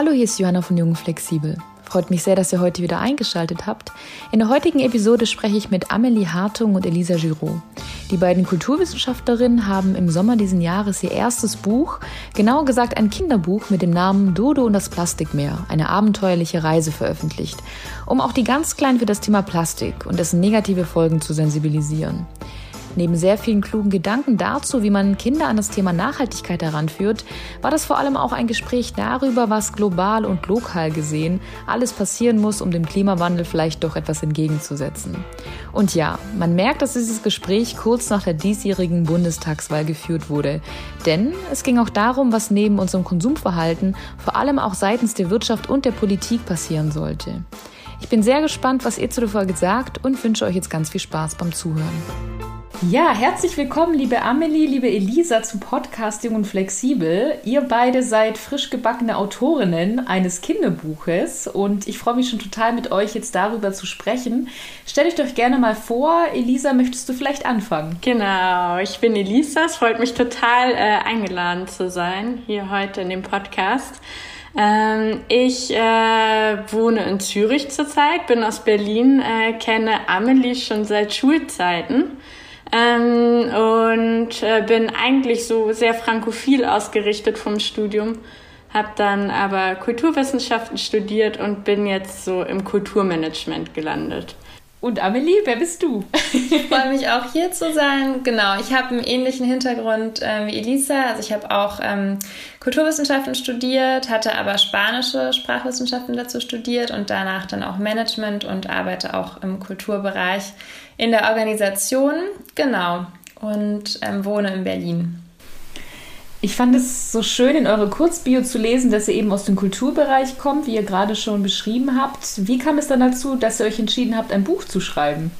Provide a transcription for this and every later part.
Hallo, hier ist Johanna von Jungen Flexibel. Freut mich sehr, dass ihr heute wieder eingeschaltet habt. In der heutigen Episode spreche ich mit Amelie Hartung und Elisa Giraud. Die beiden Kulturwissenschaftlerinnen haben im Sommer diesen Jahres ihr erstes Buch, genauer gesagt ein Kinderbuch mit dem Namen Dodo und das Plastikmeer, eine abenteuerliche Reise veröffentlicht, um auch die ganz Kleinen für das Thema Plastik und dessen negative Folgen zu sensibilisieren. Neben sehr vielen klugen Gedanken dazu, wie man Kinder an das Thema Nachhaltigkeit heranführt, war das vor allem auch ein Gespräch darüber, was global und lokal gesehen alles passieren muss, um dem Klimawandel vielleicht doch etwas entgegenzusetzen. Und ja, man merkt, dass dieses Gespräch kurz nach der diesjährigen Bundestagswahl geführt wurde. Denn es ging auch darum, was neben unserem Konsumverhalten vor allem auch seitens der Wirtschaft und der Politik passieren sollte. Ich bin sehr gespannt, was ihr zu der Folge sagt und wünsche euch jetzt ganz viel Spaß beim Zuhören. Ja, herzlich willkommen, liebe Amelie, liebe Elisa, zum Podcast Jung und Flexibel. Ihr beide seid frisch gebackene Autorinnen eines Kinderbuches und ich freue mich schon total mit euch jetzt darüber zu sprechen. Stellt euch doch gerne mal vor, Elisa, möchtest du vielleicht anfangen? Genau, ich bin Elisa. Es freut mich total, äh, eingeladen zu sein hier heute in dem Podcast. Ähm, ich äh, wohne in Zürich zurzeit, bin aus Berlin, äh, kenne Amelie schon seit Schulzeiten. Ähm, und äh, bin eigentlich so sehr frankophil ausgerichtet vom Studium, habe dann aber Kulturwissenschaften studiert und bin jetzt so im Kulturmanagement gelandet. Und Amelie, wer bist du? ich freue mich auch hier zu sein. Genau, ich habe einen ähnlichen Hintergrund äh, wie Elisa. Also ich habe auch ähm, Kulturwissenschaften studiert, hatte aber spanische Sprachwissenschaften dazu studiert und danach dann auch Management und arbeite auch im Kulturbereich in der Organisation. Genau. Und ähm, wohne in Berlin. Ich fand es so schön, in eurer Kurzbio zu lesen, dass ihr eben aus dem Kulturbereich kommt, wie ihr gerade schon beschrieben habt. Wie kam es dann dazu, dass ihr euch entschieden habt, ein Buch zu schreiben?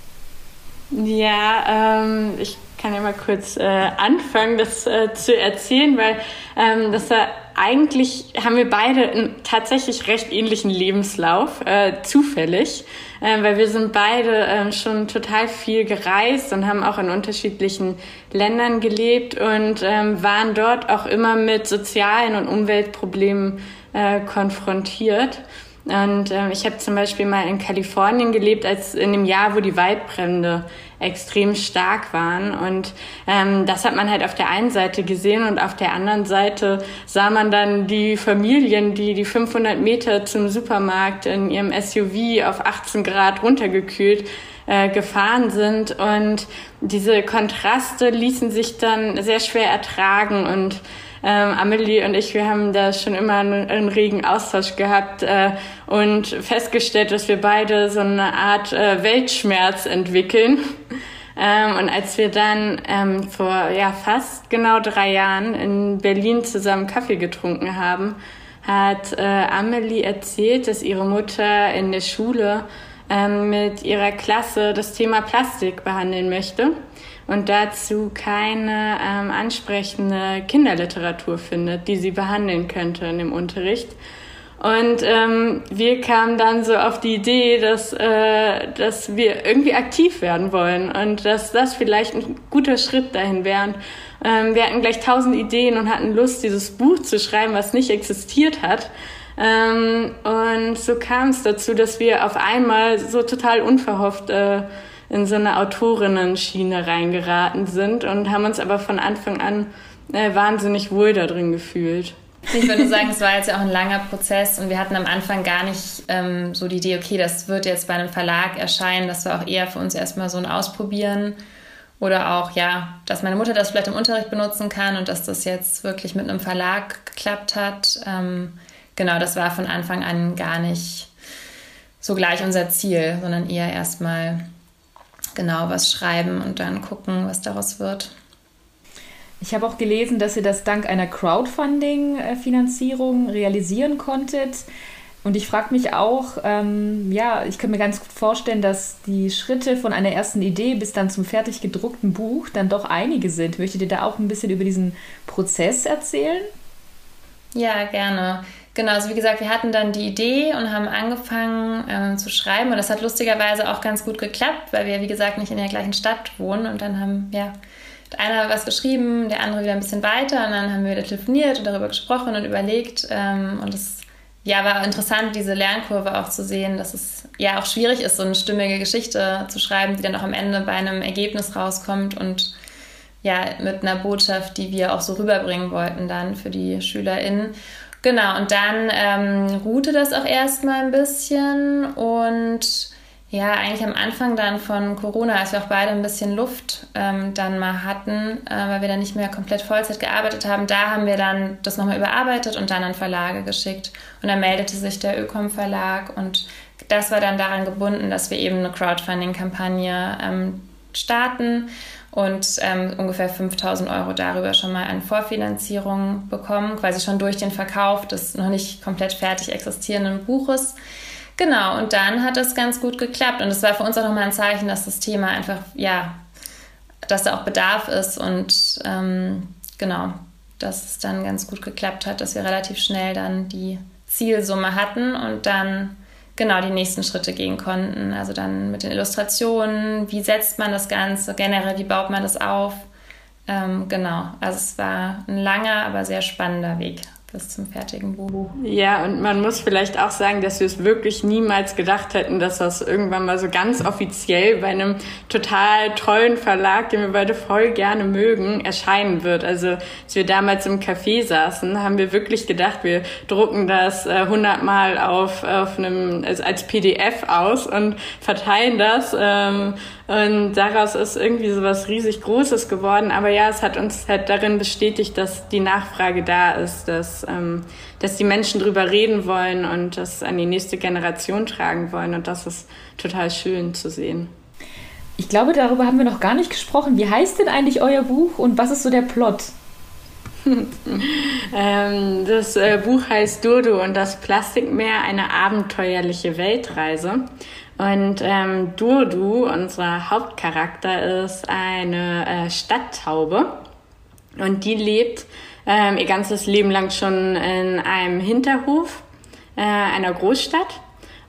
Ja, ähm, ich kann ja mal kurz äh, anfangen, das äh, zu erzählen, weil ähm, das war eigentlich haben wir beide einen tatsächlich recht ähnlichen Lebenslauf, äh, zufällig, äh, weil wir sind beide äh, schon total viel gereist und haben auch in unterschiedlichen Ländern gelebt und ähm, waren dort auch immer mit sozialen und Umweltproblemen äh, konfrontiert. Und ähm, ich habe zum Beispiel mal in Kalifornien gelebt, als in dem Jahr, wo die Waldbrände extrem stark waren. Und ähm, das hat man halt auf der einen Seite gesehen und auf der anderen Seite sah man dann die Familien, die die 500 Meter zum Supermarkt in ihrem SUV auf 18 Grad runtergekühlt äh, gefahren sind. Und diese Kontraste ließen sich dann sehr schwer ertragen und ähm, Amelie und ich, wir haben da schon immer einen, einen regen Austausch gehabt äh, und festgestellt, dass wir beide so eine Art äh, Weltschmerz entwickeln. Ähm, und als wir dann ähm, vor ja, fast genau drei Jahren in Berlin zusammen Kaffee getrunken haben, hat äh, Amelie erzählt, dass ihre Mutter in der Schule ähm, mit ihrer Klasse das Thema Plastik behandeln möchte und dazu keine ähm, ansprechende Kinderliteratur findet, die sie behandeln könnte in dem Unterricht. Und ähm, wir kamen dann so auf die Idee, dass, äh, dass wir irgendwie aktiv werden wollen und dass das vielleicht ein guter Schritt dahin wäre. Ähm, wir hatten gleich tausend Ideen und hatten Lust, dieses Buch zu schreiben, was nicht existiert hat. Ähm, und so kam es dazu, dass wir auf einmal so total unverhofft äh, in so eine Autorinnen-Schiene reingeraten sind und haben uns aber von Anfang an äh, wahnsinnig wohl da drin gefühlt. Ich würde sagen, es war jetzt ja auch ein langer Prozess und wir hatten am Anfang gar nicht ähm, so die Idee, okay, das wird jetzt bei einem Verlag erscheinen. Das war auch eher für uns erstmal so ein Ausprobieren. Oder auch, ja, dass meine Mutter das vielleicht im Unterricht benutzen kann und dass das jetzt wirklich mit einem Verlag geklappt hat. Ähm, genau, das war von Anfang an gar nicht so gleich unser Ziel, sondern eher erstmal genau was schreiben und dann gucken, was daraus wird. Ich habe auch gelesen, dass ihr das dank einer Crowdfunding-Finanzierung realisieren konntet. Und ich frage mich auch, ähm, ja, ich kann mir ganz gut vorstellen, dass die Schritte von einer ersten Idee bis dann zum fertig gedruckten Buch dann doch einige sind. Möchtet ihr da auch ein bisschen über diesen Prozess erzählen? Ja, gerne. Genau, also wie gesagt, wir hatten dann die Idee und haben angefangen ähm, zu schreiben. Und das hat lustigerweise auch ganz gut geklappt, weil wir, wie gesagt, nicht in der gleichen Stadt wohnen. Und dann haben, ja, einer was geschrieben, der andere wieder ein bisschen weiter. Und dann haben wir wieder telefoniert und darüber gesprochen und überlegt. Ähm, und es ja, war interessant, diese Lernkurve auch zu sehen, dass es ja auch schwierig ist, so eine stimmige Geschichte zu schreiben, die dann auch am Ende bei einem Ergebnis rauskommt und ja, mit einer Botschaft, die wir auch so rüberbringen wollten dann für die SchülerInnen. Genau, und dann ähm, ruhte das auch erstmal ein bisschen und ja, eigentlich am Anfang dann von Corona, als wir auch beide ein bisschen Luft ähm, dann mal hatten, äh, weil wir dann nicht mehr komplett Vollzeit gearbeitet haben, da haben wir dann das nochmal überarbeitet und dann an Verlage geschickt. Und dann meldete sich der Ökom Verlag und das war dann daran gebunden, dass wir eben eine Crowdfunding-Kampagne ähm, starten und ähm, ungefähr 5000 Euro darüber schon mal an Vorfinanzierung bekommen, quasi schon durch den Verkauf des noch nicht komplett fertig existierenden Buches. Genau, und dann hat das ganz gut geklappt. Und es war für uns auch nochmal ein Zeichen, dass das Thema einfach, ja, dass da auch Bedarf ist und ähm, genau, dass es dann ganz gut geklappt hat, dass wir relativ schnell dann die Zielsumme hatten und dann genau die nächsten Schritte gehen konnten. Also dann mit den Illustrationen, wie setzt man das Ganze, generell, wie baut man das auf. Ähm, genau, also es war ein langer, aber sehr spannender Weg bis zum fertigen Buch. Ja, und man muss vielleicht auch sagen, dass wir es wirklich niemals gedacht hätten, dass das irgendwann mal so ganz offiziell bei einem total tollen Verlag, den wir beide voll gerne mögen, erscheinen wird. Also als wir damals im Café saßen, haben wir wirklich gedacht, wir drucken das äh, hundertmal auf, auf einem, also als PDF aus und verteilen das. Ähm, und daraus ist irgendwie so was riesig Großes geworden. Aber ja, es hat uns halt darin bestätigt, dass die Nachfrage da ist, dass, ähm, dass die Menschen drüber reden wollen und das an die nächste Generation tragen wollen. Und das ist total schön zu sehen. Ich glaube, darüber haben wir noch gar nicht gesprochen. Wie heißt denn eigentlich euer Buch und was ist so der Plot? ähm, das äh, Buch heißt Dodo und das Plastikmeer, eine abenteuerliche Weltreise. Und ähm, Durdu, unser Hauptcharakter, ist eine äh, Stadttaube und die lebt ähm, ihr ganzes Leben lang schon in einem Hinterhof äh, einer Großstadt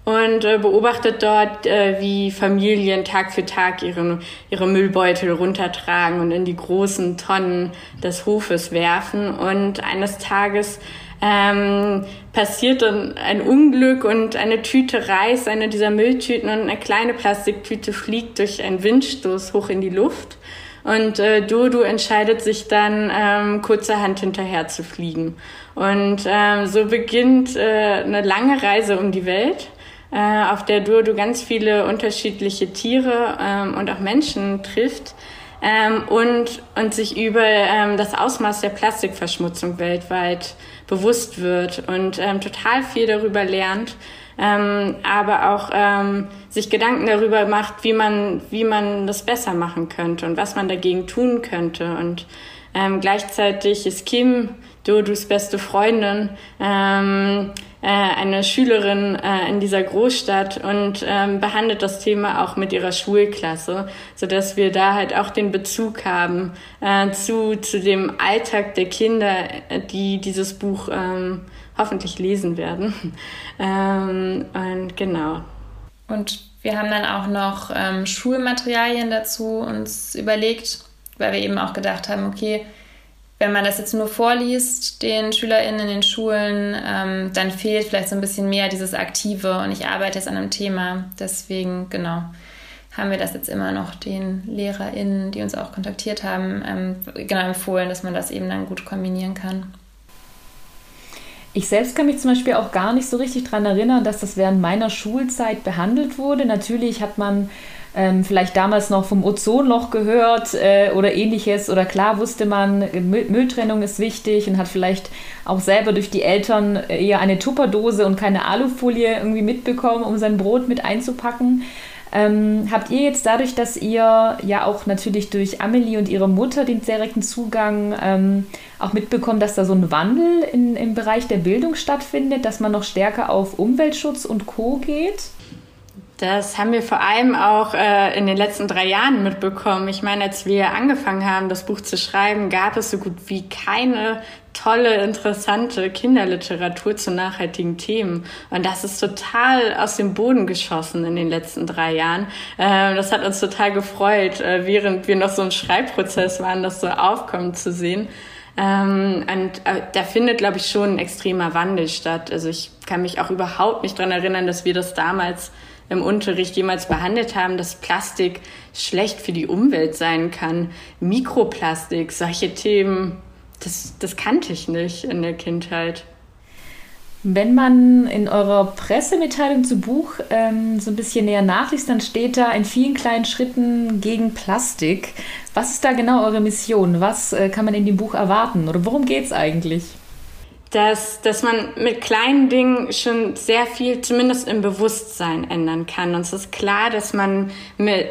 und äh, beobachtet dort, äh, wie Familien Tag für Tag ihre, ihre Müllbeutel runtertragen und in die großen Tonnen des Hofes werfen. Und eines Tages ähm, passiert dann ein Unglück und eine Tüte reißt, eine dieser Mülltüten und eine kleine Plastiktüte fliegt durch einen Windstoß hoch in die Luft. Und äh, Dodo entscheidet sich dann, ähm, kurzerhand hinterher zu fliegen. Und ähm, so beginnt äh, eine lange Reise um die Welt, äh, auf der Dodo ganz viele unterschiedliche Tiere ähm, und auch Menschen trifft ähm, und, und sich über ähm, das Ausmaß der Plastikverschmutzung weltweit bewusst wird und ähm, total viel darüber lernt, ähm, aber auch ähm, sich Gedanken darüber macht, wie man, wie man das besser machen könnte und was man dagegen tun könnte. Und ähm, gleichzeitig ist Kim, Dodus beste Freundin, ähm, äh, eine Schülerin äh, in dieser Großstadt und ähm, behandelt das Thema auch mit ihrer Schulklasse, so dass wir da halt auch den Bezug haben äh, zu zu dem Alltag der Kinder, die dieses Buch ähm, hoffentlich lesen werden. ähm, und genau. Und wir haben dann auch noch ähm, Schulmaterialien dazu uns überlegt, weil wir eben auch gedacht haben, okay, wenn man das jetzt nur vorliest, den SchülerInnen in den Schulen, ähm, dann fehlt vielleicht so ein bisschen mehr dieses Aktive und ich arbeite jetzt an einem Thema. Deswegen, genau, haben wir das jetzt immer noch den LehrerInnen, die uns auch kontaktiert haben, ähm, genau empfohlen, dass man das eben dann gut kombinieren kann. Ich selbst kann mich zum Beispiel auch gar nicht so richtig daran erinnern, dass das während meiner Schulzeit behandelt wurde. Natürlich hat man ähm, vielleicht damals noch vom Ozonloch gehört äh, oder ähnliches. Oder klar wusste man, Müll Mülltrennung ist wichtig und hat vielleicht auch selber durch die Eltern eher eine Tupperdose und keine Alufolie irgendwie mitbekommen, um sein Brot mit einzupacken. Ähm, habt ihr jetzt dadurch, dass ihr ja auch natürlich durch Amelie und ihre Mutter den direkten Zugang ähm, auch mitbekommen, dass da so ein Wandel in, im Bereich der Bildung stattfindet, dass man noch stärker auf Umweltschutz und Co geht? Das haben wir vor allem auch äh, in den letzten drei Jahren mitbekommen. Ich meine, als wir angefangen haben, das Buch zu schreiben, gab es so gut wie keine tolle, interessante Kinderliteratur zu nachhaltigen Themen. Und das ist total aus dem Boden geschossen in den letzten drei Jahren. Äh, das hat uns total gefreut, äh, während wir noch so im Schreibprozess waren, das so aufkommen zu sehen. Ähm, und äh, da findet, glaube ich, schon ein extremer Wandel statt. Also ich kann mich auch überhaupt nicht dran erinnern, dass wir das damals im Unterricht jemals behandelt haben, dass Plastik schlecht für die Umwelt sein kann. Mikroplastik, solche Themen, das, das kannte ich nicht in der Kindheit. Wenn man in eurer Pressemitteilung zu Buch ähm, so ein bisschen näher nachliest, dann steht da in vielen kleinen Schritten gegen Plastik. Was ist da genau eure Mission? Was äh, kann man in dem Buch erwarten? Oder worum geht es eigentlich? Dass, dass man mit kleinen Dingen schon sehr viel, zumindest im Bewusstsein, ändern kann. Und es ist klar, dass man mit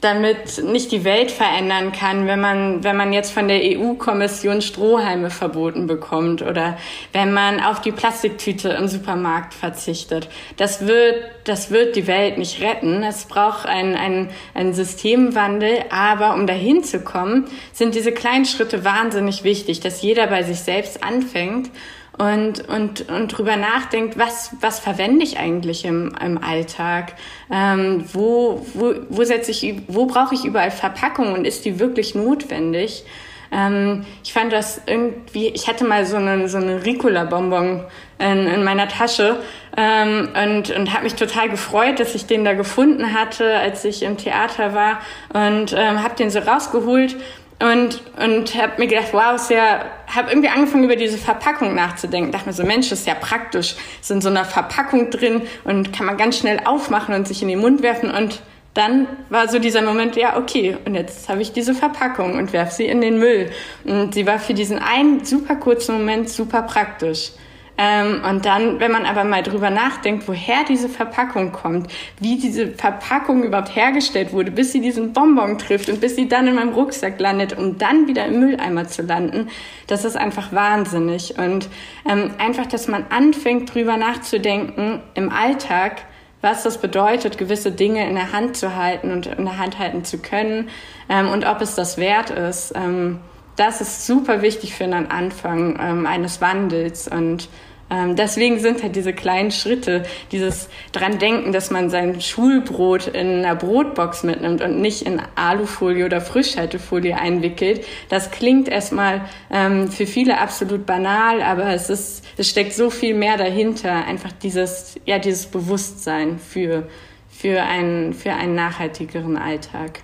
damit nicht die Welt verändern kann, wenn man, wenn man jetzt von der EU-Kommission Strohhalme verboten bekommt oder wenn man auf die Plastiktüte im Supermarkt verzichtet. Das wird, das wird die Welt nicht retten. Es braucht einen, einen, einen Systemwandel, aber um dahin zu kommen, sind diese kleinen Schritte wahnsinnig wichtig, dass jeder bei sich selbst anfängt und, und, und drüber nachdenkt, was, was verwende ich eigentlich im, im Alltag? Ähm, wo, wo, wo setze ich, wo brauche ich überall Verpackung und ist die wirklich notwendig? Ähm, ich fand das irgendwie, ich hatte mal so eine, so eine Ricola-Bonbon in, in meiner Tasche ähm, und, und habe mich total gefreut, dass ich den da gefunden hatte, als ich im Theater war und ähm, habe den so rausgeholt und, und habe mir gedacht, wow, ist ja, habe irgendwie angefangen über diese Verpackung nachzudenken. Dachte mir so, Mensch, ist ja praktisch, ist in so einer Verpackung drin und kann man ganz schnell aufmachen und sich in den Mund werfen. Und dann war so dieser Moment, ja, okay, und jetzt habe ich diese Verpackung und werfe sie in den Müll. Und sie war für diesen einen super kurzen Moment super praktisch. Ähm, und dann, wenn man aber mal drüber nachdenkt, woher diese Verpackung kommt, wie diese Verpackung überhaupt hergestellt wurde, bis sie diesen Bonbon trifft und bis sie dann in meinem Rucksack landet, um dann wieder im Mülleimer zu landen, das ist einfach wahnsinnig. Und ähm, einfach, dass man anfängt, drüber nachzudenken im Alltag, was das bedeutet, gewisse Dinge in der Hand zu halten und in der Hand halten zu können ähm, und ob es das wert ist. Ähm, das ist super wichtig für einen Anfang ähm, eines Wandels und deswegen sind halt diese kleinen Schritte, dieses dran denken, dass man sein Schulbrot in einer Brotbox mitnimmt und nicht in Alufolie oder Frischhaltefolie einwickelt. Das klingt erstmal ähm, für viele absolut banal, aber es ist, es steckt so viel mehr dahinter. Einfach dieses, ja, dieses Bewusstsein für, für einen, für einen nachhaltigeren Alltag.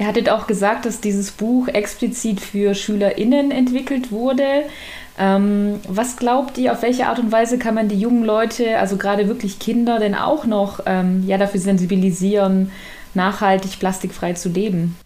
Ihr hattet auch gesagt, dass dieses Buch explizit für SchülerInnen entwickelt wurde. Ähm, was glaubt ihr, auf welche Art und Weise kann man die jungen Leute, also gerade wirklich Kinder, denn auch noch ähm, ja, dafür sensibilisieren, nachhaltig plastikfrei zu leben?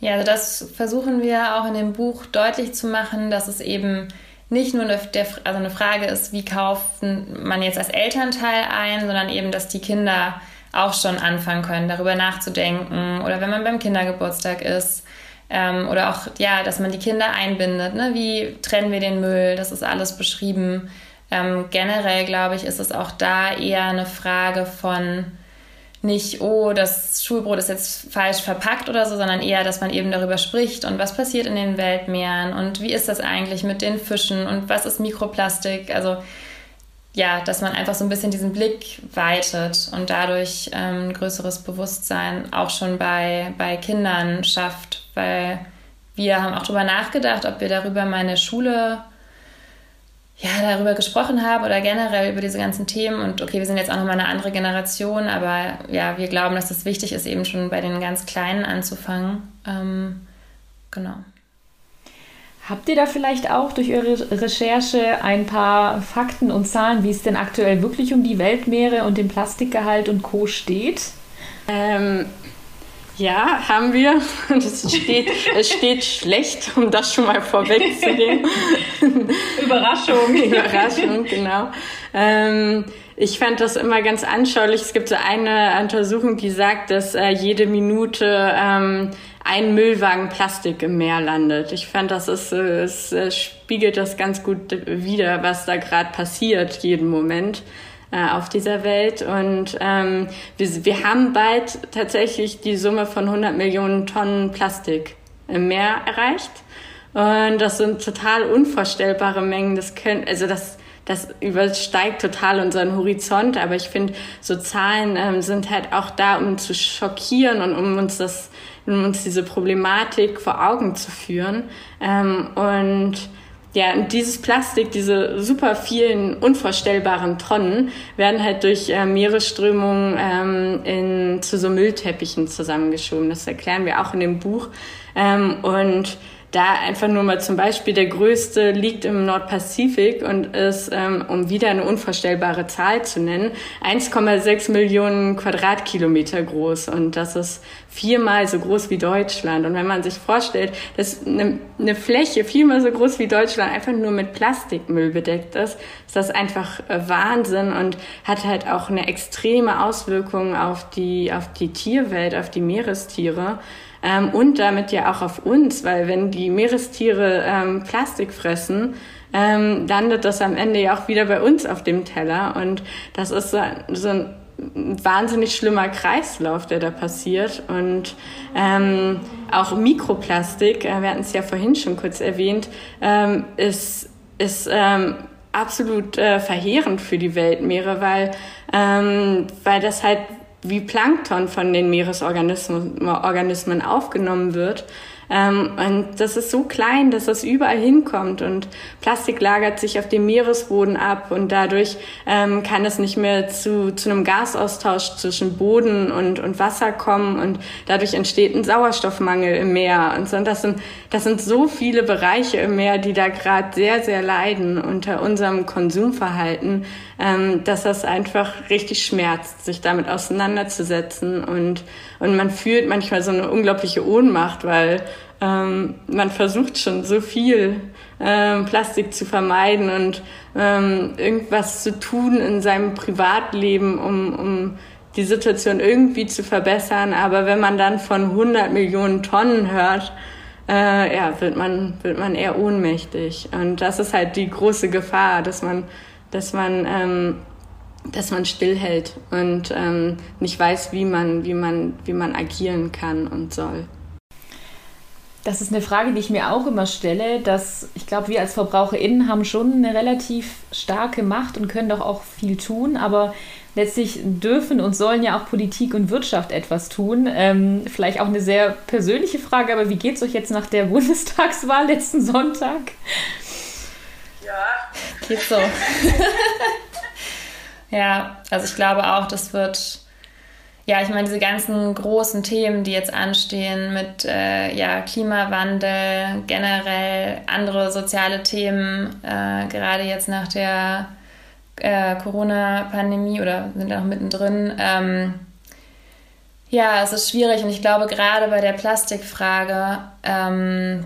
Ja, also das versuchen wir auch in dem Buch deutlich zu machen, dass es eben nicht nur eine, der, also eine Frage ist, wie kauft man jetzt als Elternteil ein, sondern eben, dass die Kinder auch schon anfangen können, darüber nachzudenken oder wenn man beim Kindergeburtstag ist, ähm, oder auch, ja, dass man die Kinder einbindet. Ne? Wie trennen wir den Müll? Das ist alles beschrieben. Ähm, generell, glaube ich, ist es auch da eher eine Frage von nicht, oh, das Schulbrot ist jetzt falsch verpackt oder so, sondern eher, dass man eben darüber spricht und was passiert in den Weltmeeren und wie ist das eigentlich mit den Fischen und was ist Mikroplastik. Also ja, dass man einfach so ein bisschen diesen Blick weitet und dadurch ähm, ein größeres Bewusstsein auch schon bei, bei Kindern schafft, weil wir haben auch darüber nachgedacht, ob wir darüber meine Schule ja, darüber gesprochen haben oder generell über diese ganzen Themen. Und okay, wir sind jetzt auch nochmal eine andere Generation, aber ja, wir glauben, dass es wichtig ist, eben schon bei den ganz Kleinen anzufangen. Ähm, genau. Habt ihr da vielleicht auch durch eure Recherche ein paar Fakten und Zahlen, wie es denn aktuell wirklich um die Weltmeere und den Plastikgehalt und Co. steht? Ähm, ja, haben wir. Es steht, es steht schlecht, um das schon mal vorwegzunehmen. Überraschung. Überraschung, genau. Ähm, ich fand das immer ganz anschaulich. Es gibt so eine Untersuchung, die sagt, dass äh, jede Minute ähm, ein Müllwagen Plastik im Meer landet. Ich fand, das ist, äh, es äh, spiegelt das ganz gut wider, was da gerade passiert, jeden Moment äh, auf dieser Welt. Und ähm, wir, wir haben bald tatsächlich die Summe von 100 Millionen Tonnen Plastik im Meer erreicht. Und das sind total unvorstellbare Mengen. Das können, also das, das übersteigt total unseren Horizont. Aber ich finde, so Zahlen ähm, sind halt auch da, um zu schockieren und um uns das um uns diese Problematik vor Augen zu führen. Ähm, und ja, und dieses Plastik, diese super vielen unvorstellbaren Tonnen, werden halt durch äh, Meeresströmungen ähm, in, zu so Müllteppichen zusammengeschoben. Das erklären wir auch in dem Buch. Ähm, und da einfach nur mal zum Beispiel der größte liegt im Nordpazifik und ist, ähm, um wieder eine unvorstellbare Zahl zu nennen, 1,6 Millionen Quadratkilometer groß. Und das ist viermal so groß wie Deutschland. Und wenn man sich vorstellt, dass eine, eine Fläche viermal so groß wie Deutschland einfach nur mit Plastikmüll bedeckt ist, ist das einfach äh, Wahnsinn und hat halt auch eine extreme Auswirkung auf die, auf die Tierwelt, auf die Meerestiere ähm, und damit ja auch auf uns, weil wenn die Meerestiere ähm, Plastik fressen, ähm, landet das am Ende ja auch wieder bei uns auf dem Teller und das ist so, so ein wahnsinnig schlimmer Kreislauf, der da passiert. Und ähm, auch Mikroplastik, äh, wir hatten es ja vorhin schon kurz erwähnt, ähm, ist, ist ähm, absolut äh, verheerend für die Weltmeere, weil, ähm, weil das halt wie Plankton von den Meeresorganismen Organismen aufgenommen wird ähm, und das ist so klein, dass das überall hinkommt und Plastik lagert sich auf dem Meeresboden ab und dadurch ähm, kann es nicht mehr zu, zu einem Gasaustausch zwischen Boden und, und Wasser kommen und dadurch entsteht ein Sauerstoffmangel im Meer. Und so, und das sind, das sind so viele Bereiche im Meer, die da gerade sehr, sehr leiden unter unserem Konsumverhalten, ähm, dass das einfach richtig schmerzt, sich damit auseinanderzusetzen und, und man fühlt manchmal so eine unglaubliche Ohnmacht, weil ähm, man versucht schon so viel ähm, Plastik zu vermeiden und ähm, irgendwas zu tun in seinem Privatleben, um, um die Situation irgendwie zu verbessern. Aber wenn man dann von 100 Millionen Tonnen hört, äh, ja, wird man, wird man eher ohnmächtig. Und das ist halt die große Gefahr, dass man, dass man, ähm, dass man stillhält und ähm, nicht weiß, wie man, wie man, wie man agieren kann und soll. Das ist eine Frage, die ich mir auch immer stelle, dass ich glaube, wir als VerbraucherInnen haben schon eine relativ starke Macht und können doch auch viel tun, aber letztlich dürfen und sollen ja auch Politik und Wirtschaft etwas tun. Ähm, vielleicht auch eine sehr persönliche Frage, aber wie geht es euch jetzt nach der Bundestagswahl letzten Sonntag? Ja. Geht so. ja, also ich glaube auch, das wird ja, ich meine, diese ganzen großen Themen, die jetzt anstehen mit äh, ja, Klimawandel, generell andere soziale Themen, äh, gerade jetzt nach der äh, Corona-Pandemie oder sind auch mittendrin. Ähm, ja, es ist schwierig und ich glaube, gerade bei der Plastikfrage ähm,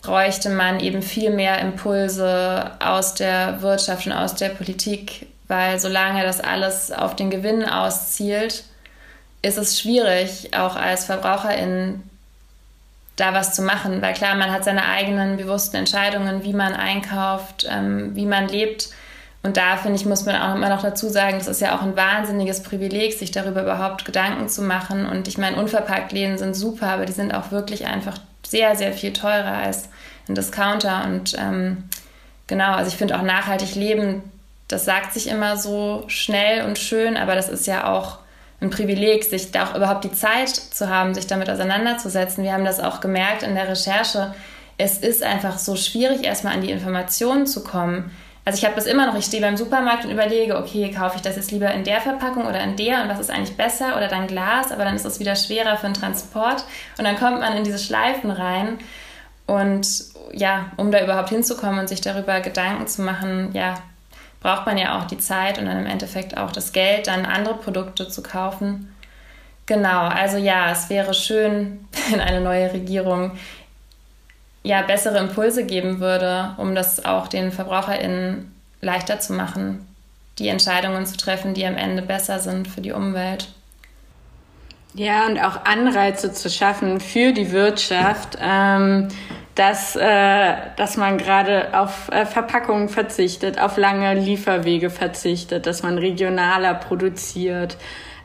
bräuchte man eben viel mehr Impulse aus der Wirtschaft und aus der Politik, weil solange das alles auf den Gewinn auszielt, ist es schwierig, auch als Verbraucherin da was zu machen, weil klar, man hat seine eigenen bewussten Entscheidungen, wie man einkauft, ähm, wie man lebt. Und da, finde ich, muss man auch immer noch dazu sagen, das ist ja auch ein wahnsinniges Privileg, sich darüber überhaupt Gedanken zu machen. Und ich meine, Unverpacktläden sind super, aber die sind auch wirklich einfach sehr, sehr viel teurer als ein Discounter. Und ähm, genau, also ich finde auch nachhaltig leben, das sagt sich immer so schnell und schön, aber das ist ja auch ein Privileg, sich da auch überhaupt die Zeit zu haben, sich damit auseinanderzusetzen. Wir haben das auch gemerkt in der Recherche. Es ist einfach so schwierig, erstmal an die Informationen zu kommen. Also ich habe das immer noch, ich stehe beim Supermarkt und überlege, okay, kaufe ich das jetzt lieber in der Verpackung oder in der und was ist eigentlich besser oder dann Glas, aber dann ist es wieder schwerer für den Transport und dann kommt man in diese Schleifen rein und ja, um da überhaupt hinzukommen und sich darüber Gedanken zu machen, ja, braucht man ja auch die Zeit und dann im Endeffekt auch das Geld, dann andere Produkte zu kaufen. Genau, also ja, es wäre schön, wenn eine neue Regierung ja bessere Impulse geben würde, um das auch den VerbraucherInnen leichter zu machen, die Entscheidungen zu treffen, die am Ende besser sind für die Umwelt. Ja, und auch Anreize zu schaffen für die Wirtschaft, ähm, dass, äh, dass man gerade auf äh, Verpackungen verzichtet, auf lange Lieferwege verzichtet, dass man regionaler produziert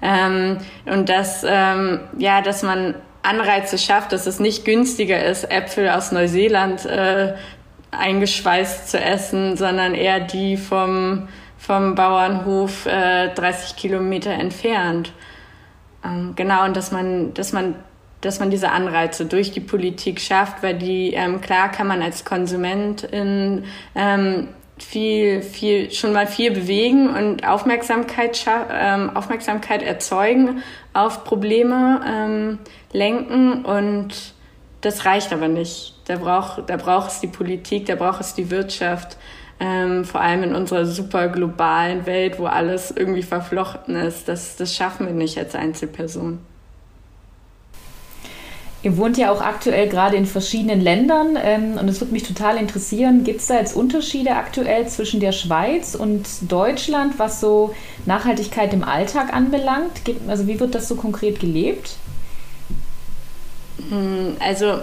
ähm, und dass, ähm, ja, dass man Anreize schafft, dass es nicht günstiger ist, Äpfel aus Neuseeland äh, eingeschweißt zu essen, sondern eher die vom, vom Bauernhof äh, 30 Kilometer entfernt. Ähm, genau, und dass man, dass man dass man diese Anreize durch die Politik schafft, weil die, ähm, klar kann man als Konsumentin ähm, viel, viel, schon mal viel bewegen und Aufmerksamkeit, ähm, Aufmerksamkeit erzeugen, auf Probleme ähm, lenken und das reicht aber nicht. Da braucht, da braucht es die Politik, da braucht es die Wirtschaft, ähm, vor allem in unserer super globalen Welt, wo alles irgendwie verflochten ist. Das, das schaffen wir nicht als Einzelperson. Ihr wohnt ja auch aktuell gerade in verschiedenen Ländern ähm, und es würde mich total interessieren, gibt es da jetzt Unterschiede aktuell zwischen der Schweiz und Deutschland, was so Nachhaltigkeit im Alltag anbelangt? Also wie wird das so konkret gelebt? Hm, also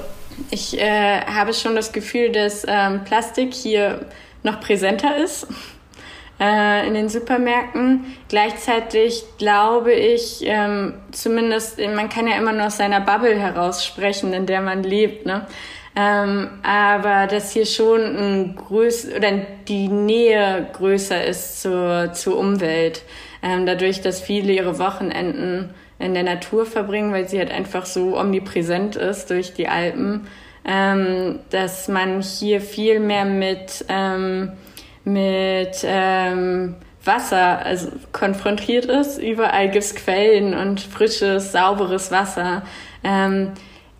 ich äh, habe schon das Gefühl, dass ähm, Plastik hier noch präsenter ist äh, in den Supermärkten. Gleichzeitig glaube ich, ähm, zumindest, man kann ja immer nur aus seiner Bubble heraussprechen, in der man lebt, ne? Ähm, aber dass hier schon ein größ oder die Nähe größer ist zur, zur Umwelt. Ähm, dadurch, dass viele ihre Wochenenden in der Natur verbringen, weil sie halt einfach so omnipräsent ist durch die Alpen, ähm, dass man hier viel mehr mit ähm, mit ähm, Wasser also konfrontiert ist. Überall gibt's Quellen und frisches, sauberes Wasser. Ähm,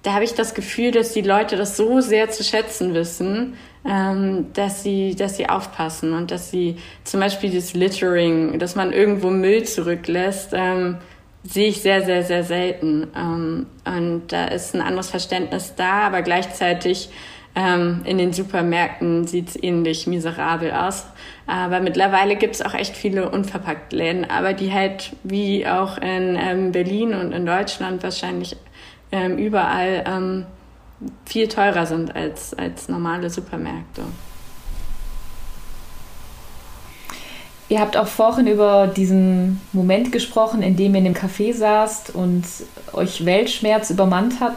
da habe ich das Gefühl, dass die Leute das so sehr zu schätzen wissen, ähm, dass sie, dass sie aufpassen und dass sie zum Beispiel das Littering, dass man irgendwo Müll zurücklässt, ähm, sehe ich sehr, sehr, sehr selten. Ähm, und da ist ein anderes Verständnis da, aber gleichzeitig ähm, in den Supermärkten sieht es ähnlich miserabel aus. Aber mittlerweile gibt es auch echt viele unverpackt Läden, aber die halt wie auch in ähm, Berlin und in Deutschland wahrscheinlich ähm, überall ähm, viel teurer sind als, als normale Supermärkte. Ihr habt auch vorhin über diesen Moment gesprochen, in dem ihr in dem Café saßt und euch Weltschmerz übermannt hat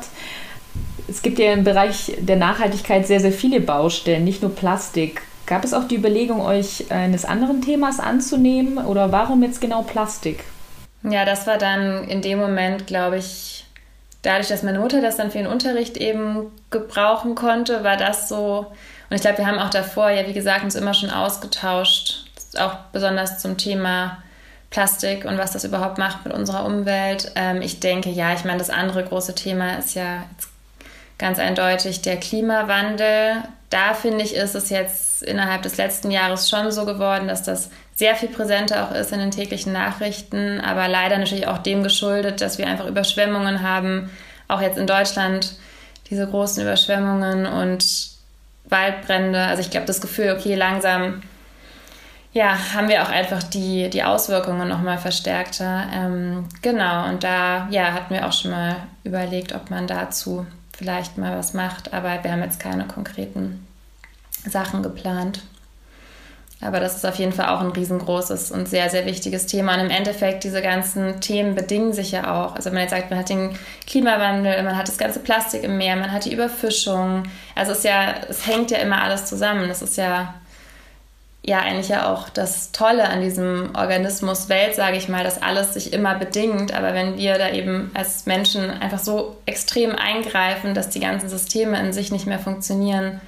es gibt ja im Bereich der Nachhaltigkeit sehr, sehr viele Baustellen, nicht nur Plastik. Gab es auch die Überlegung, euch eines anderen Themas anzunehmen oder warum jetzt genau Plastik? Ja, das war dann in dem Moment, glaube ich, dadurch, dass meine Mutter das dann für den Unterricht eben gebrauchen konnte, war das so. Und ich glaube, wir haben auch davor, ja, wie gesagt, uns immer schon ausgetauscht, auch besonders zum Thema Plastik und was das überhaupt macht mit unserer Umwelt. Ähm, ich denke, ja, ich meine, das andere große Thema ist ja jetzt ganz eindeutig der Klimawandel. Da finde ich, ist es jetzt innerhalb des letzten Jahres schon so geworden, dass das sehr viel präsenter auch ist in den täglichen Nachrichten, aber leider natürlich auch dem geschuldet, dass wir einfach Überschwemmungen haben, auch jetzt in Deutschland diese großen Überschwemmungen und Waldbrände. Also ich glaube, das Gefühl, okay, langsam ja, haben wir auch einfach die, die Auswirkungen nochmal verstärkter. Ähm, genau, und da ja, hatten wir auch schon mal überlegt, ob man dazu vielleicht mal was macht, aber wir haben jetzt keine konkreten Sachen geplant. Aber das ist auf jeden Fall auch ein riesengroßes und sehr, sehr wichtiges Thema. Und im Endeffekt, diese ganzen Themen bedingen sich ja auch. Also wenn man jetzt sagt, man hat den Klimawandel, man hat das ganze Plastik im Meer, man hat die Überfischung. Also es ja, es hängt ja immer alles zusammen. Es ist ja ja eigentlich ja auch das Tolle an diesem Organismus Welt, sage ich mal, dass alles sich immer bedingt. Aber wenn wir da eben als Menschen einfach so extrem eingreifen, dass die ganzen Systeme in sich nicht mehr funktionieren,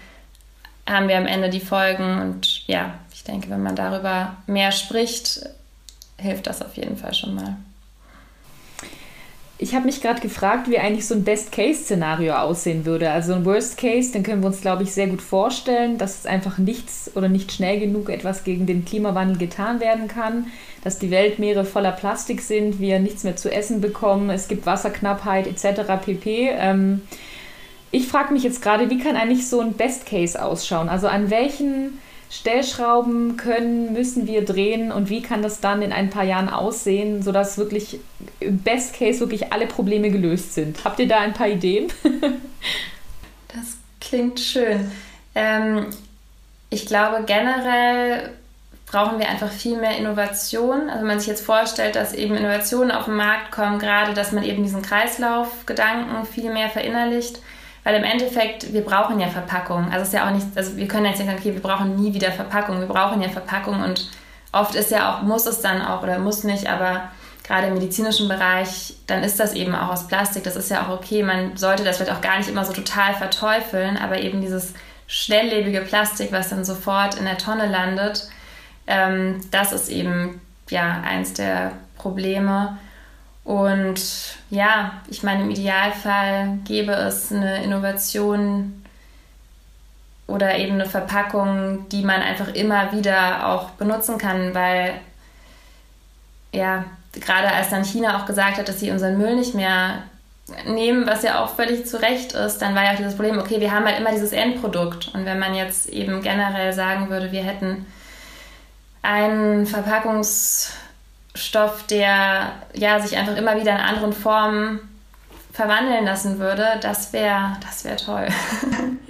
haben wir am Ende die Folgen. Und ja, ich denke, wenn man darüber mehr spricht, hilft das auf jeden Fall schon mal. Ich habe mich gerade gefragt, wie eigentlich so ein Best-Case-Szenario aussehen würde. Also ein Worst-Case, den können wir uns, glaube ich, sehr gut vorstellen, dass einfach nichts oder nicht schnell genug etwas gegen den Klimawandel getan werden kann, dass die Weltmeere voller Plastik sind, wir nichts mehr zu essen bekommen, es gibt Wasserknappheit etc. pp. Ähm, ich frage mich jetzt gerade, wie kann eigentlich so ein Best-Case ausschauen? Also an welchen Stellschrauben können, müssen wir drehen und wie kann das dann in ein paar Jahren aussehen, sodass wirklich im Best Case wirklich alle Probleme gelöst sind. Habt ihr da ein paar Ideen? das klingt schön. Ähm, ich glaube generell brauchen wir einfach viel mehr Innovation. Also wenn man sich jetzt vorstellt, dass eben Innovationen auf den Markt kommen, gerade dass man eben diesen Kreislaufgedanken viel mehr verinnerlicht weil im Endeffekt, wir brauchen ja Verpackung. Also es ist ja auch nicht, also wir können jetzt nicht sagen, okay, wir brauchen nie wieder Verpackung. Wir brauchen ja Verpackung und oft ist ja auch, muss es dann auch oder muss nicht, aber gerade im medizinischen Bereich, dann ist das eben auch aus Plastik. Das ist ja auch okay. Man sollte das vielleicht auch gar nicht immer so total verteufeln, aber eben dieses schnelllebige Plastik, was dann sofort in der Tonne landet, ähm, das ist eben ja eins der Probleme. Und ja, ich meine, im Idealfall gäbe es eine Innovation oder eben eine Verpackung, die man einfach immer wieder auch benutzen kann, weil ja, gerade als dann China auch gesagt hat, dass sie unseren Müll nicht mehr nehmen, was ja auch völlig zu Recht ist, dann war ja auch dieses Problem, okay, wir haben halt immer dieses Endprodukt. Und wenn man jetzt eben generell sagen würde, wir hätten einen Verpackungsstoff, der ja sich einfach immer wieder in anderen Formen verwandeln lassen würde, das wäre das wär toll.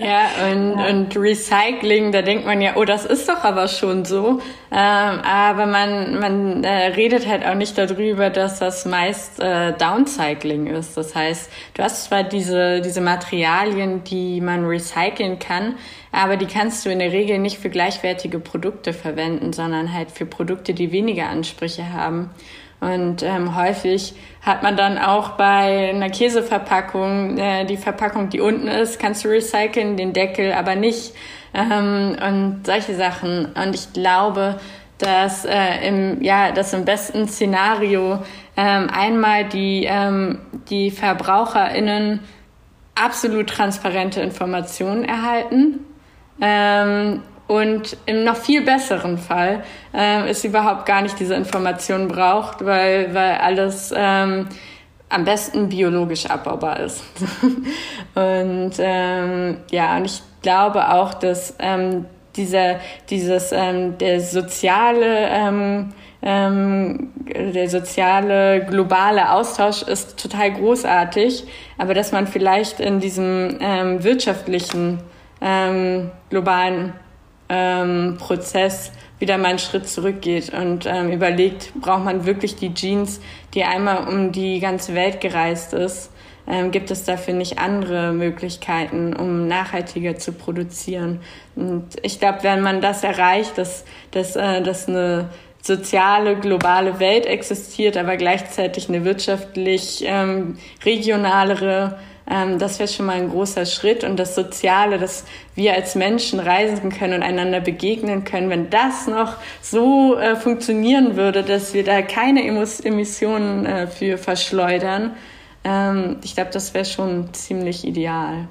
Ja, und, und Recycling, da denkt man ja, oh, das ist doch aber schon so. Ähm, aber man, man äh, redet halt auch nicht darüber, dass das meist äh, Downcycling ist. Das heißt, du hast zwar diese, diese Materialien, die man recyceln kann, aber die kannst du in der Regel nicht für gleichwertige Produkte verwenden, sondern halt für Produkte, die weniger Ansprüche haben. Und ähm, häufig hat man dann auch bei einer Käseverpackung äh, die Verpackung, die unten ist, kannst du recyceln, den Deckel aber nicht. Ähm, und solche Sachen. Und ich glaube, dass äh, im ja dass im besten Szenario ähm, einmal die ähm, die Verbraucherinnen absolut transparente Informationen erhalten ähm, und im noch viel besseren Fall äh, es überhaupt gar nicht diese Information braucht, weil, weil alles ähm, am besten biologisch abbaubar ist. und ähm, ja, und ich glaube auch, dass ähm, dieser, dieses, ähm, der soziale, ähm, ähm, der soziale globale Austausch ist total großartig, aber dass man vielleicht in diesem ähm, wirtschaftlichen ähm, globalen ähm, Prozess wieder mal einen Schritt zurückgeht und ähm, überlegt, braucht man wirklich die Jeans, die einmal um die ganze Welt gereist ist? Ähm, gibt es dafür nicht andere Möglichkeiten, um nachhaltiger zu produzieren? Und ich glaube, wenn man das erreicht, dass, dass, äh, dass eine soziale, globale Welt existiert, aber gleichzeitig eine wirtschaftlich ähm, regionalere ähm, das wäre schon mal ein großer Schritt. Und das Soziale, dass wir als Menschen reisen können und einander begegnen können, wenn das noch so äh, funktionieren würde, dass wir da keine Emissionen äh, für verschleudern, ähm, ich glaube, das wäre schon ziemlich ideal.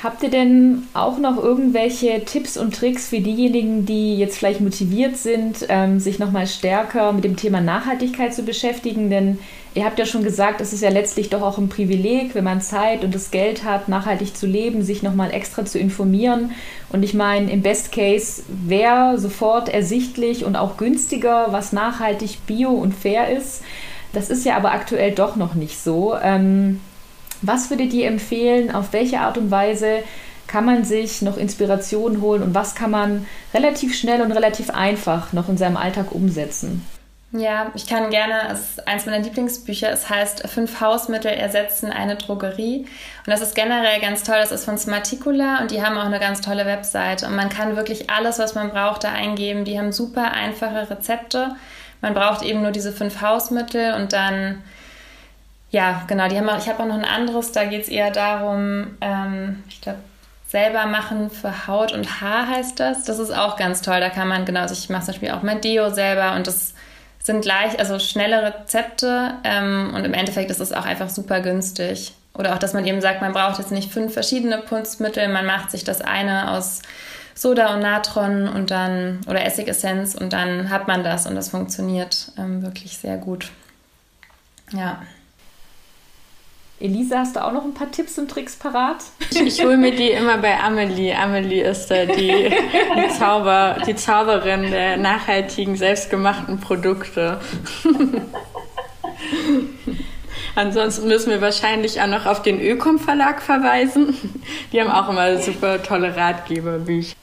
Habt ihr denn auch noch irgendwelche Tipps und Tricks für diejenigen, die jetzt vielleicht motiviert sind, ähm, sich nochmal stärker mit dem Thema Nachhaltigkeit zu beschäftigen? Denn ihr habt ja schon gesagt, es ist ja letztlich doch auch ein Privileg, wenn man Zeit und das Geld hat, nachhaltig zu leben, sich nochmal extra zu informieren. Und ich meine, im Best Case wäre sofort ersichtlich und auch günstiger, was nachhaltig, bio und fair ist. Das ist ja aber aktuell doch noch nicht so. Ähm, was würdet ihr empfehlen? Auf welche Art und Weise kann man sich noch Inspiration holen und was kann man relativ schnell und relativ einfach noch in seinem Alltag umsetzen? Ja, ich kann gerne, es ist eins meiner Lieblingsbücher, es heißt Fünf Hausmittel ersetzen eine Drogerie. Und das ist generell ganz toll, das ist von Smarticula und die haben auch eine ganz tolle Webseite. Und man kann wirklich alles, was man braucht, da eingeben. Die haben super einfache Rezepte. Man braucht eben nur diese fünf Hausmittel und dann ja, genau, die haben auch, ich habe auch noch ein anderes, da geht es eher darum, ähm, ich glaube, selber machen für Haut und Haar heißt das. Das ist auch ganz toll. Da kann man, genau, also ich mache zum Beispiel auch mein Deo selber und das sind gleich, also schnelle Rezepte ähm, und im Endeffekt ist es auch einfach super günstig. Oder auch, dass man eben sagt, man braucht jetzt nicht fünf verschiedene Putzmittel, man macht sich das eine aus Soda und Natron und dann oder Essigessenz und dann hat man das und das funktioniert ähm, wirklich sehr gut. Ja. Elisa, hast du auch noch ein paar Tipps und Tricks parat? Ich, ich hole mir die immer bei Amelie. Amelie ist da die, die, Zauber, die Zauberin der nachhaltigen, selbstgemachten Produkte. Ansonsten müssen wir wahrscheinlich auch noch auf den Ökom Verlag verweisen. Die haben auch immer super tolle Ratgeberbücher.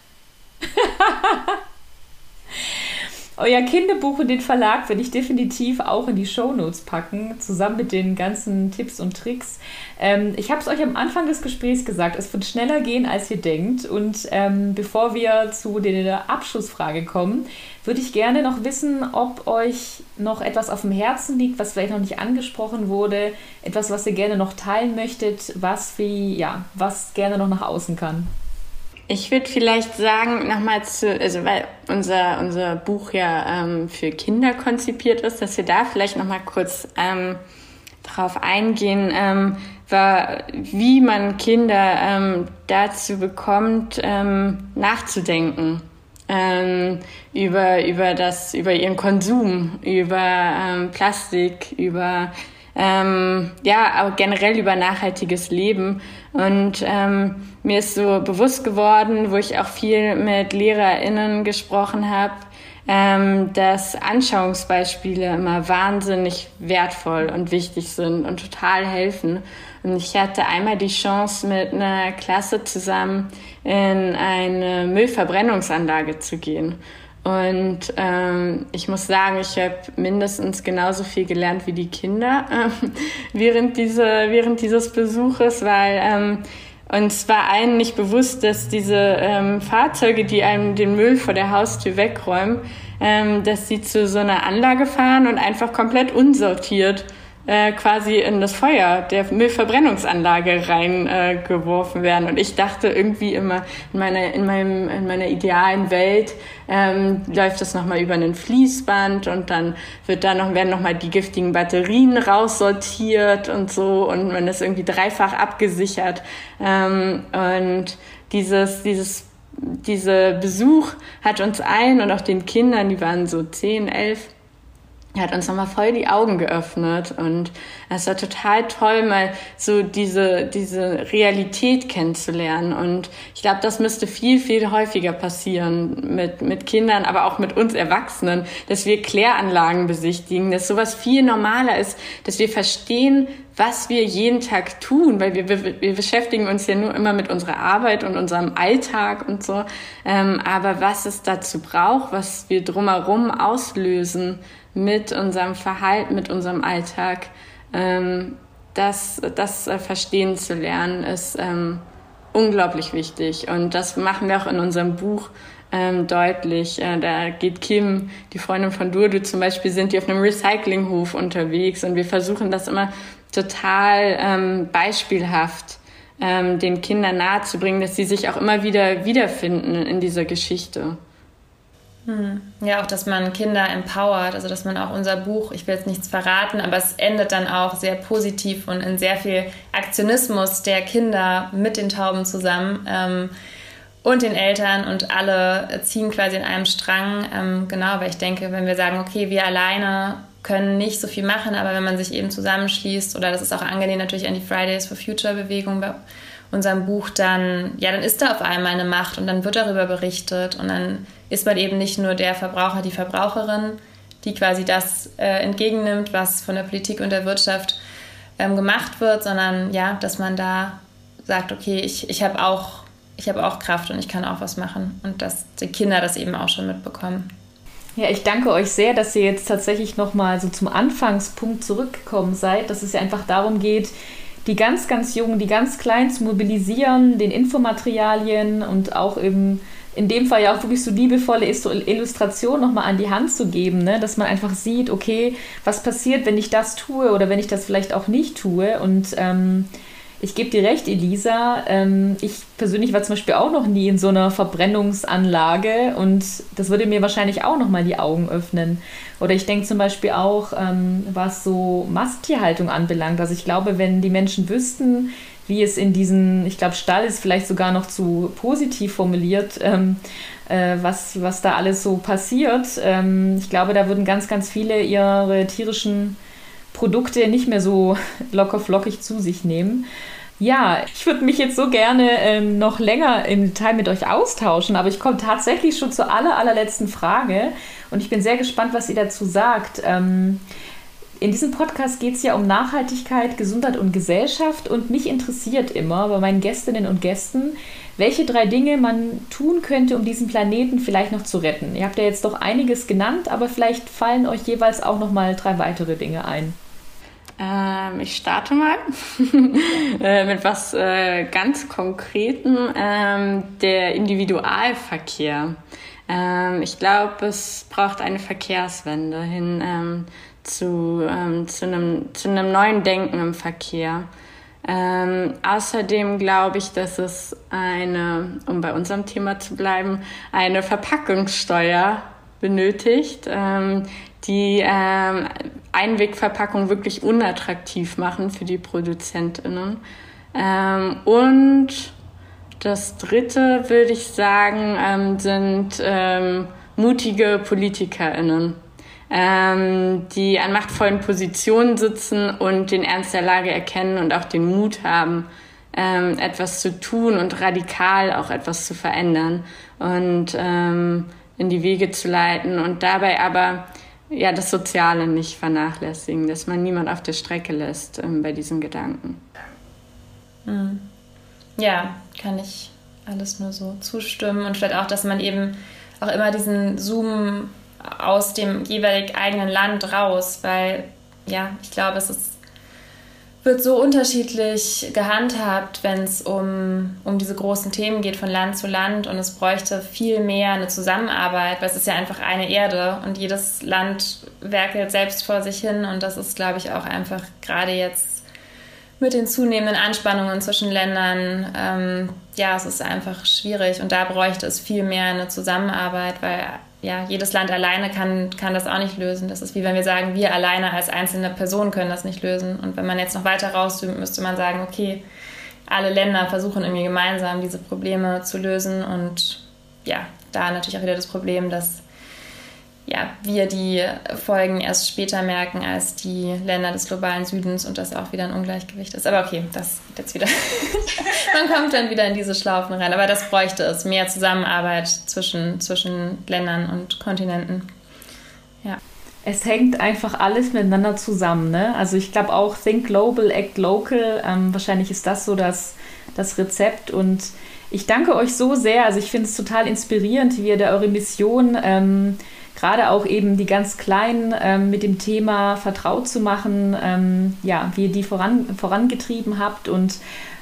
euer Kinderbuch und den Verlag werde ich definitiv auch in die Shownotes packen, zusammen mit den ganzen Tipps und Tricks. Ähm, ich habe es euch am Anfang des Gesprächs gesagt, es wird schneller gehen, als ihr denkt. Und ähm, bevor wir zu der Abschlussfrage kommen, würde ich gerne noch wissen, ob euch noch etwas auf dem Herzen liegt, was vielleicht noch nicht angesprochen wurde, etwas, was ihr gerne noch teilen möchtet, was wie, ja, was gerne noch nach außen kann. Ich würde vielleicht sagen, nochmal zu, also weil unser, unser Buch ja ähm, für Kinder konzipiert ist, dass wir da vielleicht nochmal kurz ähm, drauf eingehen, ähm, war, wie man Kinder ähm, dazu bekommt, ähm, nachzudenken ähm, über, über, das, über ihren Konsum, über ähm, Plastik, über ähm, ja, auch generell über nachhaltiges Leben. Und ähm, mir ist so bewusst geworden, wo ich auch viel mit LehrerInnen gesprochen habe, ähm, dass Anschauungsbeispiele immer wahnsinnig wertvoll und wichtig sind und total helfen. Und ich hatte einmal die Chance, mit einer Klasse zusammen in eine Müllverbrennungsanlage zu gehen. Und ähm, ich muss sagen, ich habe mindestens genauso viel gelernt wie die Kinder äh, während, diese, während dieses Besuches, weil ähm, uns war allen nicht bewusst, dass diese ähm, Fahrzeuge, die einem den Müll vor der Haustür wegräumen, ähm, dass sie zu so einer Anlage fahren und einfach komplett unsortiert äh, quasi in das Feuer der Müllverbrennungsanlage reingeworfen äh, werden. Und ich dachte irgendwie immer, in meiner, in meinem, in meiner idealen Welt ähm, läuft das nochmal über einen Fließband und dann wird da noch, werden nochmal die giftigen Batterien raussortiert und so und man ist irgendwie dreifach abgesichert. Ähm, und dieses, dieses dieser Besuch hat uns allen und auch den Kindern, die waren so zehn, elf, hat uns nochmal voll die Augen geöffnet und es war total toll, mal so diese, diese Realität kennenzulernen. Und ich glaube, das müsste viel, viel häufiger passieren mit, mit Kindern, aber auch mit uns Erwachsenen, dass wir Kläranlagen besichtigen, dass sowas viel normaler ist, dass wir verstehen, was wir jeden Tag tun, weil wir, wir, wir beschäftigen uns ja nur immer mit unserer Arbeit und unserem Alltag und so. Ähm, aber was es dazu braucht, was wir drumherum auslösen, mit unserem Verhalten, mit unserem Alltag, ähm, das, das äh, verstehen zu lernen, ist ähm, unglaublich wichtig. Und das machen wir auch in unserem Buch ähm, deutlich. Äh, da geht Kim, die Freundin von Durdu zum Beispiel, sind die auf einem Recyclinghof unterwegs und wir versuchen das immer total ähm, beispielhaft ähm, den Kindern nahezubringen, dass sie sich auch immer wieder wiederfinden in dieser Geschichte. Hm. Ja, auch, dass man Kinder empowert, also dass man auch unser Buch, ich will jetzt nichts verraten, aber es endet dann auch sehr positiv und in sehr viel Aktionismus der Kinder mit den Tauben zusammen ähm, und den Eltern und alle ziehen quasi in einem Strang. Ähm, genau, weil ich denke, wenn wir sagen, okay, wir alleine können nicht so viel machen, aber wenn man sich eben zusammenschließt, oder das ist auch angenehm natürlich an die Fridays for Future Bewegung unserem Buch, dann, ja, dann ist da auf einmal eine Macht und dann wird darüber berichtet und dann ist man eben nicht nur der Verbraucher, die Verbraucherin, die quasi das äh, entgegennimmt, was von der Politik und der Wirtschaft ähm, gemacht wird, sondern ja, dass man da sagt, okay, ich, ich habe auch, hab auch Kraft und ich kann auch was machen und dass die Kinder das eben auch schon mitbekommen. Ja, ich danke euch sehr, dass ihr jetzt tatsächlich nochmal so zum Anfangspunkt zurückgekommen seid, dass es ja einfach darum geht, die ganz, ganz Jungen, die ganz Kleinen zu mobilisieren, den Infomaterialien und auch eben in dem Fall ja auch wirklich so liebevolle Illustration nochmal an die Hand zu geben, ne? dass man einfach sieht, okay, was passiert, wenn ich das tue oder wenn ich das vielleicht auch nicht tue. Und ähm, ich gebe dir recht, Elisa. Ähm, ich persönlich war zum Beispiel auch noch nie in so einer Verbrennungsanlage und das würde mir wahrscheinlich auch nochmal die Augen öffnen. Oder ich denke zum Beispiel auch, ähm, was so Masttierhaltung anbelangt. Also ich glaube, wenn die Menschen wüssten, wie es in diesen, ich glaube, Stall ist vielleicht sogar noch zu positiv formuliert, ähm, äh, was, was da alles so passiert. Ich glaube, da würden ganz, ganz viele ihre tierischen Produkte nicht mehr so locker flockig zu sich nehmen. Ja, ich würde mich jetzt so gerne ähm, noch länger im Detail mit euch austauschen, aber ich komme tatsächlich schon zur aller, allerletzten Frage und ich bin sehr gespannt, was ihr dazu sagt. Ähm, In diesem Podcast geht es ja um Nachhaltigkeit, Gesundheit und Gesellschaft und mich interessiert immer bei meinen Gästinnen und Gästen, welche drei Dinge man tun könnte, um diesen Planeten vielleicht noch zu retten. Ihr habt ja jetzt doch einiges genannt, aber vielleicht fallen euch jeweils auch noch mal drei weitere Dinge ein. Ähm, ich starte mal äh, mit was äh, ganz Konkretem, ähm, der Individualverkehr. Ähm, ich glaube, es braucht eine Verkehrswende hin ähm, zu, ähm, zu, einem, zu einem neuen Denken im Verkehr. Ähm, außerdem glaube ich, dass es eine, um bei unserem Thema zu bleiben, eine Verpackungssteuer benötigt, ähm, die ähm, Einwegverpackung wirklich unattraktiv machen für die ProduzentInnen. Ähm, und das dritte, würde ich sagen, ähm, sind ähm, mutige PolitikerInnen ähm, die an machtvollen Positionen sitzen und den Ernst der Lage erkennen und auch den Mut haben, ähm, etwas zu tun und radikal auch etwas zu verändern und ähm, in die Wege zu leiten und dabei aber ja das Soziale nicht vernachlässigen, dass man niemand auf der Strecke lässt ähm, bei diesen Gedanken. Hm. Ja, kann ich alles nur so zustimmen und vielleicht auch, dass man eben auch immer diesen Zoom aus dem jeweilig eigenen Land raus, weil ja, ich glaube, es ist, wird so unterschiedlich gehandhabt, wenn es um, um diese großen Themen geht von Land zu Land und es bräuchte viel mehr eine Zusammenarbeit, weil es ist ja einfach eine Erde und jedes Land werkelt selbst vor sich hin und das ist, glaube ich, auch einfach gerade jetzt mit den zunehmenden Anspannungen zwischen Ländern, ähm, ja, es ist einfach schwierig und da bräuchte es viel mehr eine Zusammenarbeit, weil ja, jedes Land alleine kann, kann das auch nicht lösen. Das ist wie wenn wir sagen, wir alleine als einzelne Person können das nicht lösen. Und wenn man jetzt noch weiter rauszoomt, müsste man sagen, okay, alle Länder versuchen irgendwie gemeinsam diese Probleme zu lösen. Und ja, da natürlich auch wieder das Problem, dass ja, wir die Folgen erst später merken als die Länder des globalen Südens und das auch wieder ein Ungleichgewicht ist. Aber okay, das jetzt wieder. Man kommt dann wieder in diese Schlaufen rein. Aber das bräuchte es, mehr Zusammenarbeit zwischen, zwischen Ländern und Kontinenten. Ja. Es hängt einfach alles miteinander zusammen. Ne? Also ich glaube auch Think Global, Act Local. Ähm, wahrscheinlich ist das so das, das Rezept und ich danke euch so sehr. Also ich finde es total inspirierend, wie ihr da eure Mission ähm, gerade auch eben die ganz Kleinen ähm, mit dem Thema vertraut zu machen, ähm, ja, wie ihr die voran, vorangetrieben habt. Und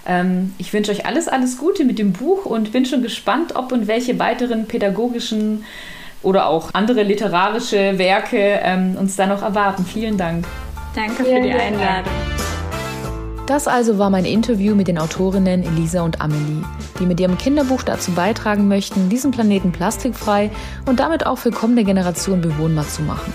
ähm, ich wünsche euch alles, alles Gute mit dem Buch und bin schon gespannt, ob und welche weiteren pädagogischen oder auch andere literarische Werke ähm, uns da noch erwarten. Vielen Dank. Danke für die Einladung. Das also war mein Interview mit den Autorinnen Elisa und Amelie, die mit ihrem Kinderbuch dazu beitragen möchten, diesen Planeten plastikfrei und damit auch für kommende Generationen bewohnbar zu machen.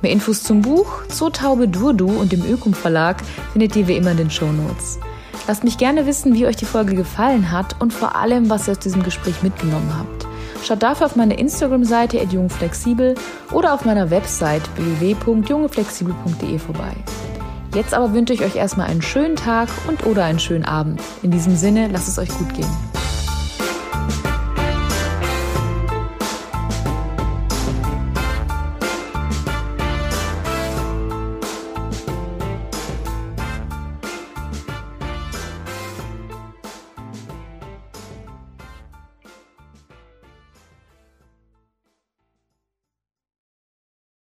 Mehr Infos zum Buch, zur Taube Durdu und dem Ökum Verlag findet ihr wie immer in den Show Notes. Lasst mich gerne wissen, wie euch die Folge gefallen hat und vor allem, was ihr aus diesem Gespräch mitgenommen habt. Schaut dafür auf meine Instagram-Seite @jungflexibel oder auf meiner Website www.jungeflexibel.de vorbei. Jetzt aber wünsche ich euch erstmal einen schönen Tag und oder einen schönen Abend. In diesem Sinne, lasst es euch gut gehen.